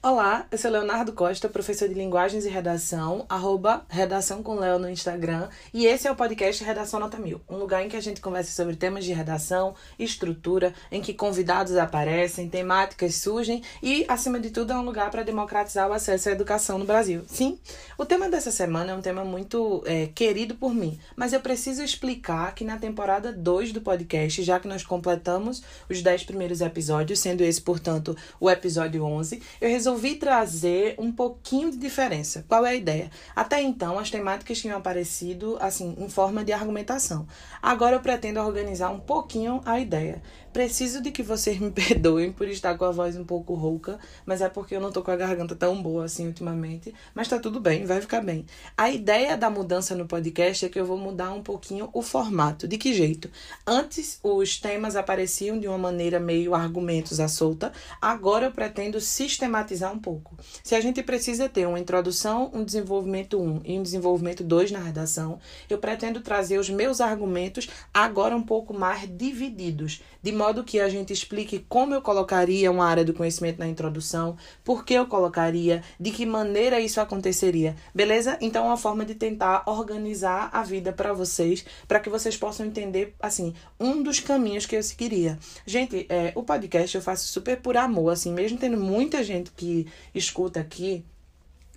Olá, eu sou Leonardo Costa, professor de Linguagens e Redação, arroba Redação com no Instagram, e esse é o podcast Redação Nota Mil, um lugar em que a gente conversa sobre temas de redação, estrutura, em que convidados aparecem, temáticas surgem e, acima de tudo, é um lugar para democratizar o acesso à educação no Brasil. Sim, o tema dessa semana é um tema muito é, querido por mim, mas eu preciso explicar que na temporada 2 do podcast, já que nós completamos os 10 primeiros episódios, sendo esse, portanto, o episódio 11, eu resolvi resolvi trazer um pouquinho de diferença. Qual é a ideia? Até então, as temáticas tinham aparecido assim, em forma de argumentação. Agora eu pretendo organizar um pouquinho a ideia. Preciso de que vocês me perdoem por estar com a voz um pouco rouca, mas é porque eu não tô com a garganta tão boa assim ultimamente. Mas tá tudo bem, vai ficar bem. A ideia da mudança no podcast é que eu vou mudar um pouquinho o formato. De que jeito? Antes os temas apareciam de uma maneira meio argumentos à solta, agora eu pretendo sistematizar um pouco. Se a gente precisa ter uma introdução, um desenvolvimento 1 e um desenvolvimento 2 na redação, eu pretendo trazer os meus argumentos agora um pouco mais divididos, de modo que a gente explique como eu colocaria uma área do conhecimento na introdução, por que eu colocaria, de que maneira isso aconteceria, beleza? Então, é uma forma de tentar organizar a vida para vocês, para que vocês possam entender, assim, um dos caminhos que eu seguiria. Gente, é, o podcast eu faço super por amor, assim, mesmo tendo muita gente que escuta aqui,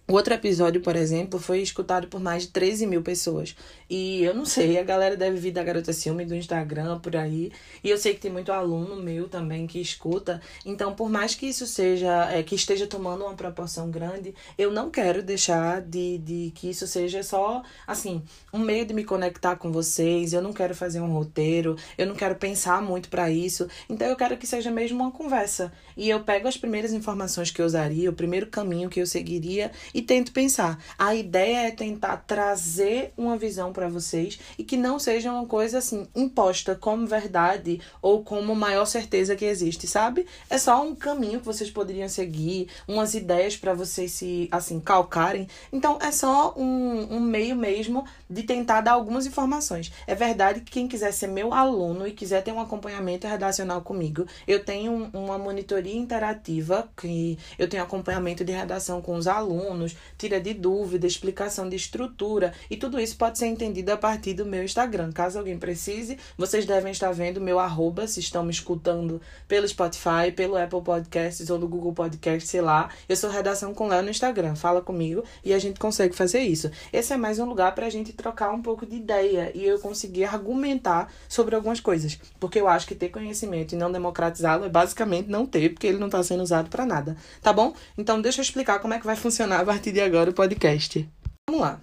o outro episódio, por exemplo, foi escutado por mais de 13 mil pessoas. E eu não sei, a galera deve vir da Garota Ciúme do Instagram, por aí. E eu sei que tem muito aluno meu também que escuta. Então, por mais que isso seja, é, que esteja tomando uma proporção grande, eu não quero deixar de, de que isso seja só, assim, um meio de me conectar com vocês. Eu não quero fazer um roteiro, eu não quero pensar muito para isso. Então, eu quero que seja mesmo uma conversa. E eu pego as primeiras informações que eu usaria, o primeiro caminho que eu seguiria e tento pensar. A ideia é tentar trazer uma visão para vocês e que não seja uma coisa assim imposta como verdade ou como maior certeza que existe, sabe? É só um caminho que vocês poderiam seguir, umas ideias para vocês se assim calcarem. Então é só um, um meio mesmo de tentar dar algumas informações. É verdade que quem quiser ser meu aluno e quiser ter um acompanhamento redacional comigo, eu tenho uma monitoria interativa que eu tenho acompanhamento de redação com os alunos tira de dúvida, explicação de estrutura e tudo isso pode ser entendido a partir do meu Instagram. Caso alguém precise, vocês devem estar vendo meu arroba, se estão me escutando pelo Spotify, pelo Apple Podcasts ou no Google Podcasts, sei lá. Eu sou Redação com Léo no Instagram, fala comigo e a gente consegue fazer isso. Esse é mais um lugar para a gente trocar um pouco de ideia e eu conseguir argumentar sobre algumas coisas. Porque eu acho que ter conhecimento e não democratizá-lo é basicamente não ter, porque ele não está sendo usado para nada. Tá bom? Então deixa eu explicar como é que vai funcionar partir de agora o podcast. Vamos lá.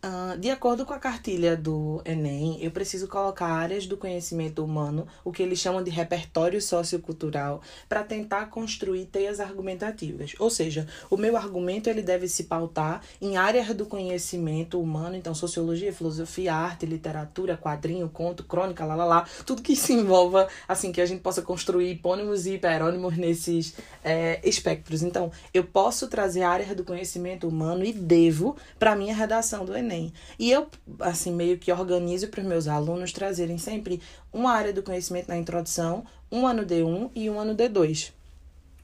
Uh, de acordo com a cartilha do Enem, eu preciso colocar áreas do conhecimento humano, o que eles chamam de repertório sociocultural, para tentar construir teias argumentativas. Ou seja, o meu argumento ele deve se pautar em áreas do conhecimento humano, então sociologia, filosofia, arte, literatura, quadrinho, conto, crônica, lá, lá, lá, tudo que se envolva, assim, que a gente possa construir hipônimos e hiperônimos nesses é, espectros. Então, eu posso trazer áreas do conhecimento humano e devo para minha redação do Enem. Enem. E eu, assim, meio que organizo para os meus alunos trazerem sempre uma área do conhecimento na introdução, um ano D1 e um ano D2.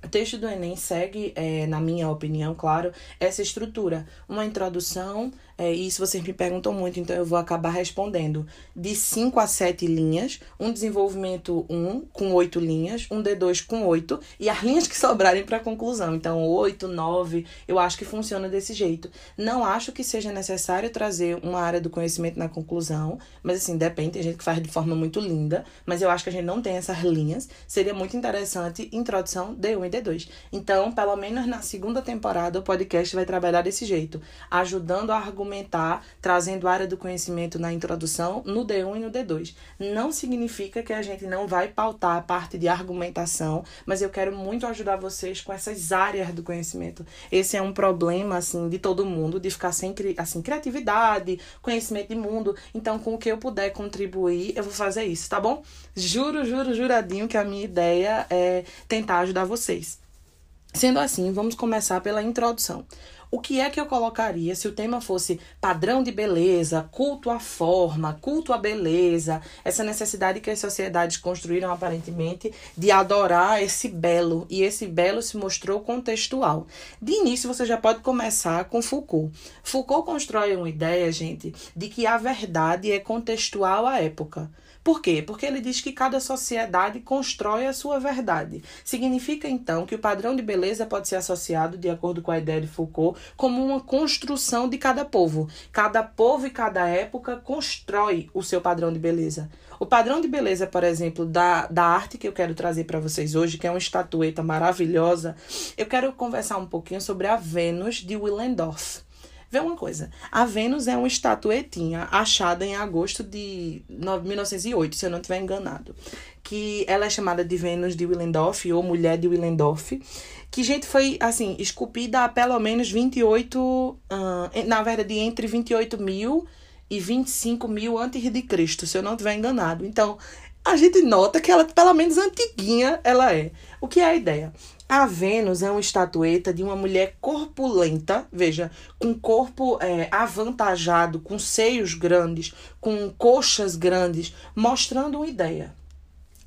O texto do Enem segue, é, na minha opinião, claro, essa estrutura. Uma introdução, é, isso vocês me perguntam muito, então eu vou acabar respondendo. De 5 a 7 linhas, um desenvolvimento 1 com 8 linhas, um D2 com 8, e as linhas que sobrarem para conclusão. Então, 8, 9, eu acho que funciona desse jeito. Não acho que seja necessário trazer uma área do conhecimento na conclusão, mas assim, depende, tem gente que faz de forma muito linda, mas eu acho que a gente não tem essas linhas. Seria muito interessante introdução D1 e D2. Então, pelo menos na segunda temporada, o podcast vai trabalhar desse jeito, ajudando a argumentar trazendo área do conhecimento na introdução, no D1 e no D2. Não significa que a gente não vai pautar a parte de argumentação, mas eu quero muito ajudar vocês com essas áreas do conhecimento. Esse é um problema, assim, de todo mundo, de ficar sem assim, criatividade, conhecimento de mundo. Então, com o que eu puder contribuir, eu vou fazer isso, tá bom? Juro, juro, juradinho que a minha ideia é tentar ajudar vocês. Sendo assim, vamos começar pela introdução. O que é que eu colocaria se o tema fosse padrão de beleza, culto à forma, culto à beleza, essa necessidade que as sociedades construíram aparentemente de adorar esse belo, e esse belo se mostrou contextual. De início, você já pode começar com Foucault. Foucault constrói uma ideia, gente, de que a verdade é contextual à época. Por quê? Porque ele diz que cada sociedade constrói a sua verdade. Significa então que o padrão de beleza pode ser associado, de acordo com a ideia de Foucault, como uma construção de cada povo. Cada povo e cada época constrói o seu padrão de beleza. O padrão de beleza, por exemplo, da, da arte que eu quero trazer para vocês hoje, que é uma estatueta maravilhosa, eu quero conversar um pouquinho sobre a Vênus de Willendorf. Vê uma coisa, a Vênus é uma estatuetinha achada em agosto de 1908, se eu não estiver enganado. Que ela é chamada de Vênus de Willendorf ou Mulher de Willendorf. Que, gente, foi, assim, esculpida há pelo menos 28, uh, na verdade, entre 28 mil e 25 mil antes de Cristo, se eu não estiver enganado. Então, a gente nota que ela, pelo menos antiguinha, ela é. O que é a ideia? A Vênus é uma estatueta de uma mulher corpulenta, veja, com corpo é, avantajado, com seios grandes, com coxas grandes, mostrando uma ideia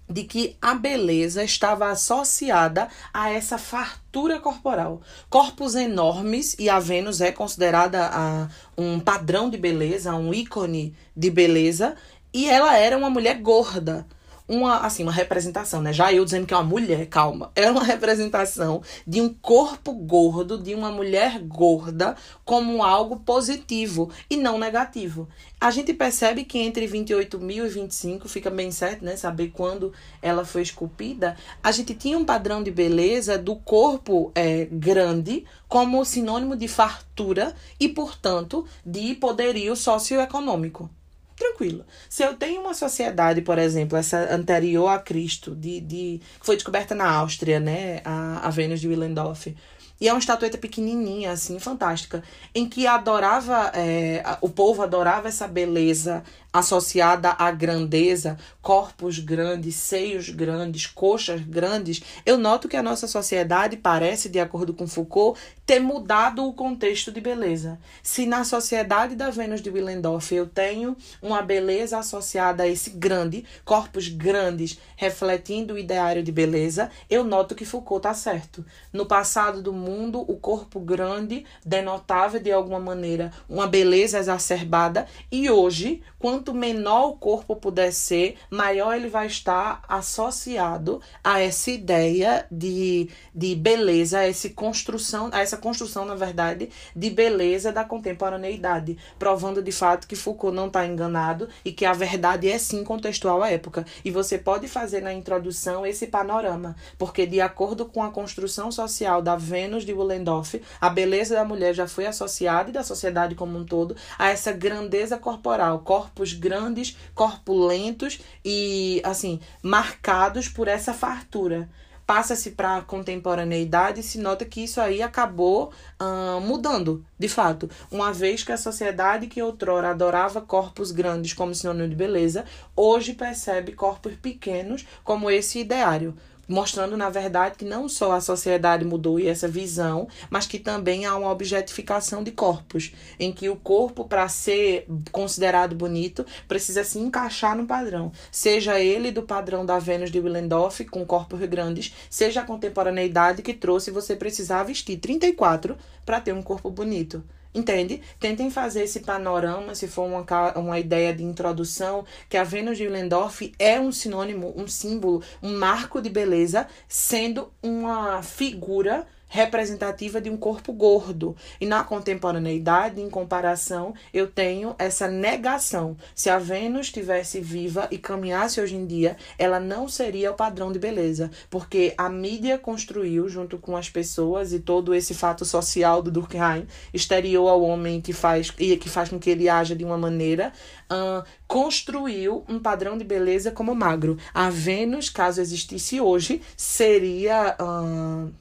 de que a beleza estava associada a essa fartura corporal. Corpos enormes, e a Vênus é considerada a, um padrão de beleza, um ícone de beleza, e ela era uma mulher gorda uma, assim, uma representação, né? Já eu dizendo que é uma mulher, calma. É uma representação de um corpo gordo, de uma mulher gorda, como algo positivo e não negativo. A gente percebe que entre 28 mil e 25, fica bem certo, né? Saber quando ela foi esculpida. A gente tinha um padrão de beleza do corpo é, grande como sinônimo de fartura e, portanto, de poderio socioeconômico tranquilo. Se eu tenho uma sociedade, por exemplo, essa anterior a Cristo, de, de que foi descoberta na Áustria, né, a, a Vênus de Willendorf, e é uma estatueta pequenininha, assim, fantástica, em que adorava, é, o povo adorava essa beleza associada à grandeza, corpos grandes, seios grandes, coxas grandes, eu noto que a nossa sociedade parece, de acordo com Foucault, ter mudado o contexto de beleza. Se na sociedade da Vênus de Willendorf eu tenho uma beleza associada a esse grande, corpos grandes, refletindo o ideário de beleza, eu noto que Foucault está certo. No passado do mundo, o corpo grande denotava de alguma maneira uma beleza exacerbada e hoje, quanto quanto menor o corpo puder ser, maior ele vai estar associado a essa ideia de, de beleza, a essa construção, a essa construção, na verdade, de beleza da contemporaneidade, provando de fato que Foucault não está enganado e que a verdade é sim contextual à época. E você pode fazer na introdução esse panorama, porque de acordo com a construção social da Vênus de Willendorf, a beleza da mulher já foi associada e da sociedade como um todo a essa grandeza corporal, corpos grandes, corpulentos e assim, marcados por essa fartura. Passa-se para a contemporaneidade e se nota que isso aí acabou mudando, de fato. Uma vez que a sociedade que outrora adorava corpos grandes como sinônimo de beleza, hoje percebe corpos pequenos como esse ideário mostrando na verdade que não só a sociedade mudou e essa visão, mas que também há uma objetificação de corpos, em que o corpo para ser considerado bonito precisa se encaixar no padrão, seja ele do padrão da Vênus de Willendorf com corpos grandes, seja a contemporaneidade que trouxe você precisar vestir 34 para ter um corpo bonito. Entende? Tentem fazer esse panorama, se for uma, uma ideia de introdução, que a Vênus de Willendorf é um sinônimo, um símbolo, um marco de beleza, sendo uma figura representativa de um corpo gordo. E na contemporaneidade, em comparação, eu tenho essa negação. Se a Vênus estivesse viva e caminhasse hoje em dia, ela não seria o padrão de beleza, porque a mídia construiu, junto com as pessoas e todo esse fato social do Durkheim, exterior ao homem que faz e que faz com que ele haja de uma maneira, uh, construiu um padrão de beleza como magro. A Vênus, caso existisse hoje, seria uh,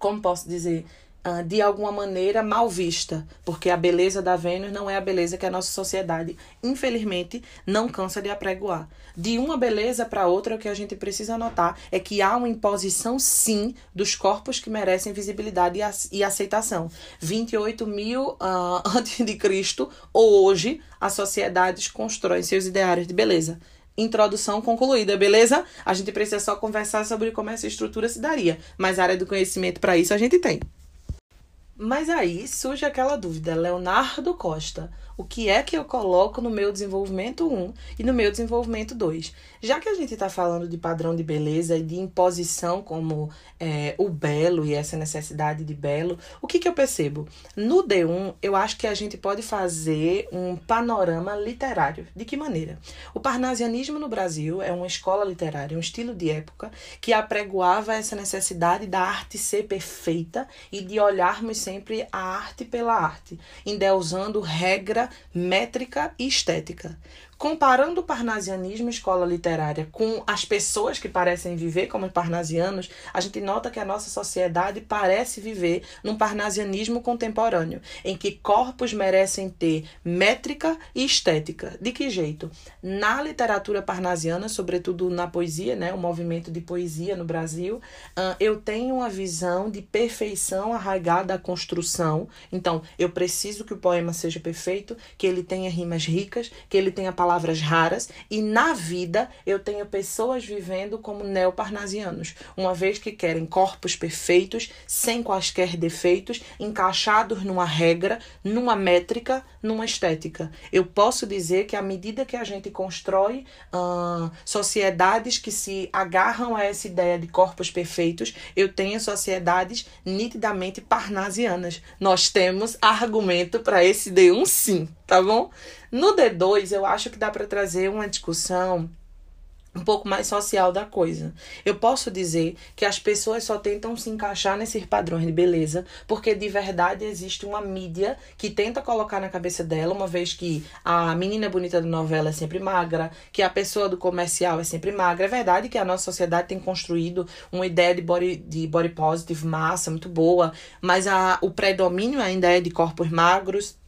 como posso dizer, uh, de alguma maneira mal vista, porque a beleza da Vênus não é a beleza que a nossa sociedade, infelizmente, não cansa de apregoar. De uma beleza para outra, o que a gente precisa notar é que há uma imposição, sim, dos corpos que merecem visibilidade e aceitação. 28 mil uh, antes de Cristo, ou hoje, as sociedades constroem seus ideários de beleza introdução concluída, beleza? A gente precisa só conversar sobre como essa estrutura se daria, mas a área do conhecimento para isso a gente tem. Mas aí surge aquela dúvida, Leonardo Costa, o que é que eu coloco no meu desenvolvimento 1 e no meu desenvolvimento 2? Já que a gente está falando de padrão de beleza e de imposição como é, o belo e essa necessidade de belo, o que, que eu percebo? No D1, eu acho que a gente pode fazer um panorama literário. De que maneira? O parnasianismo no Brasil é uma escola literária, um estilo de época que apregoava essa necessidade da arte ser perfeita e de olharmos sempre a arte pela arte, endeusando regra, métrica e estética. Comparando o parnasianismo escola literária com as pessoas que parecem viver como parnasianos, a gente nota que a nossa sociedade parece viver num parnasianismo contemporâneo, em que corpos merecem ter métrica e estética. De que jeito? Na literatura parnasiana, sobretudo na poesia, né, o movimento de poesia no Brasil, eu tenho uma visão de perfeição arraigada à construção. Então, eu preciso que o poema seja perfeito, que ele tenha rimas ricas, que ele tenha palavras palavras raras, e na vida eu tenho pessoas vivendo como neoparnasianos, uma vez que querem corpos perfeitos, sem quaisquer defeitos, encaixados numa regra, numa métrica, numa estética. Eu posso dizer que à medida que a gente constrói uh, sociedades que se agarram a essa ideia de corpos perfeitos, eu tenho sociedades nitidamente parnasianas. Nós temos argumento para esse D1 sim, tá bom? No D2, eu acho que dá para trazer uma discussão um pouco mais social da coisa. Eu posso dizer que as pessoas só tentam se encaixar nesses padrões de beleza porque de verdade existe uma mídia que tenta colocar na cabeça dela, uma vez que a menina bonita da novela é sempre magra, que a pessoa do comercial é sempre magra. É verdade que a nossa sociedade tem construído uma ideia de body, de body positive, massa, muito boa, mas a, o predomínio ainda é de corpos magros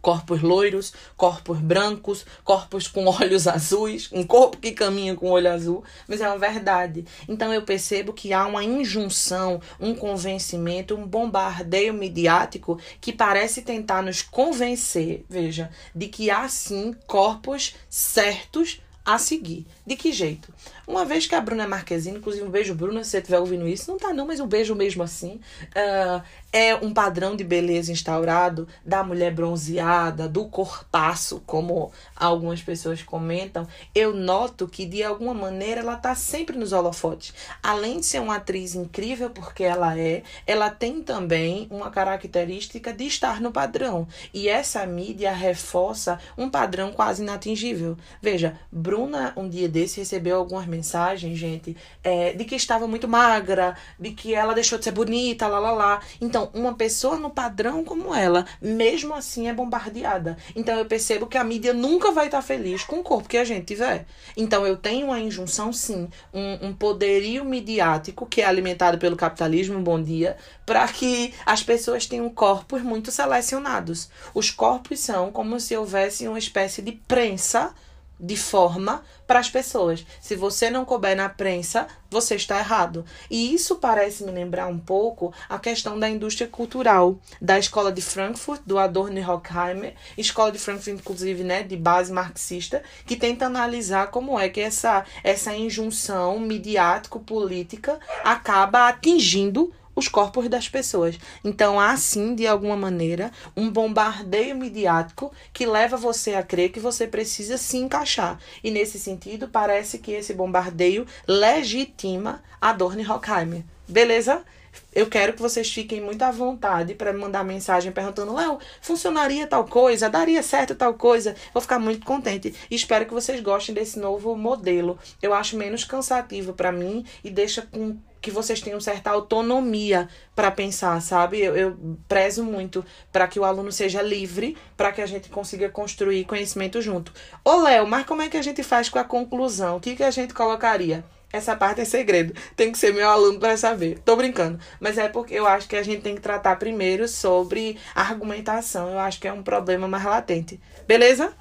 corpos loiros, corpos brancos, corpos com olhos azuis, um corpo que caminha com olho azul, mas é uma verdade. Então eu percebo que há uma injunção, um convencimento, um bombardeio midiático que parece tentar nos convencer, veja, de que há sim corpos certos a seguir. De que jeito? Uma vez que a Bruna Marquezine, inclusive um beijo, Bruna, se você estiver ouvindo isso, não tá não, mas um beijo mesmo assim, uh, é um padrão de beleza instaurado da mulher bronzeada, do corpaço, como algumas pessoas comentam, eu noto que de alguma maneira ela tá sempre nos holofotes. Além de ser uma atriz incrível porque ela é, ela tem também uma característica de estar no padrão. E essa mídia reforça um padrão quase inatingível. Veja, Bruna um dia desse recebeu algumas mensagens, gente, é, de que estava muito magra, de que ela deixou de ser bonita, lá lá lá. Então, uma pessoa no padrão como ela, mesmo assim é bombardeada. Então eu percebo que a mídia nunca vai estar feliz com o corpo que a gente tiver. Então eu tenho uma injunção, sim, um, um poderio midiático que é alimentado pelo capitalismo, bom dia, para que as pessoas tenham corpos muito selecionados. Os corpos são como se houvesse uma espécie de prensa de forma para as pessoas. Se você não couber na prensa, você está errado. E isso parece me lembrar um pouco a questão da indústria cultural da escola de Frankfurt, do Adorno e Horkheimer, escola de Frankfurt inclusive, né, de base marxista, que tenta analisar como é que essa essa injunção midiático política acaba atingindo os corpos das pessoas. Então há sim, de alguma maneira, um bombardeio midiático que leva você a crer que você precisa se encaixar. E nesse sentido, parece que esse bombardeio legitima a Dorne Rockheimer. Beleza? Eu quero que vocês fiquem muito à vontade para mandar mensagem perguntando: Léo, funcionaria tal coisa? Daria certo tal coisa? Vou ficar muito contente. E espero que vocês gostem desse novo modelo. Eu acho menos cansativo para mim e deixa com que vocês tenham certa autonomia para pensar, sabe? Eu, eu prezo muito para que o aluno seja livre, para que a gente consiga construir conhecimento junto. Ô, Léo, mas como é que a gente faz com a conclusão? O que, que a gente colocaria? Essa parte é segredo. Tem que ser meu aluno para saber. Tô brincando. Mas é porque eu acho que a gente tem que tratar primeiro sobre argumentação. Eu acho que é um problema mais latente. Beleza?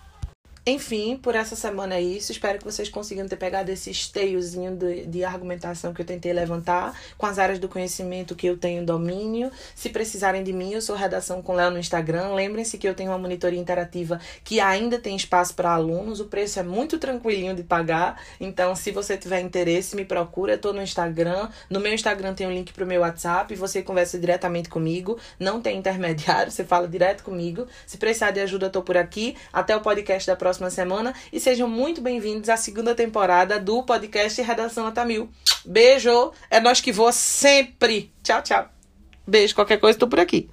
Enfim, por essa semana é isso. Espero que vocês consigam ter pegado esse esteiozinho de, de, argumentação que eu tentei levantar com as áreas do conhecimento que eu tenho domínio. Se precisarem de mim, eu sou Redação com Léo no Instagram. Lembrem-se que eu tenho uma monitoria interativa que ainda tem espaço para alunos. O preço é muito tranquilinho de pagar. Então, se você tiver interesse, me procura. Eu tô no Instagram. No meu Instagram tem um link pro meu WhatsApp. Você conversa diretamente comigo. Não tem intermediário, você fala direto comigo. Se precisar de ajuda, eu tô por aqui. Até o podcast da próxima próxima semana e sejam muito bem-vindos à segunda temporada do podcast Redação Nota Mil. Beijo, é nós que voa sempre. Tchau, tchau. Beijo, qualquer coisa, tô por aqui.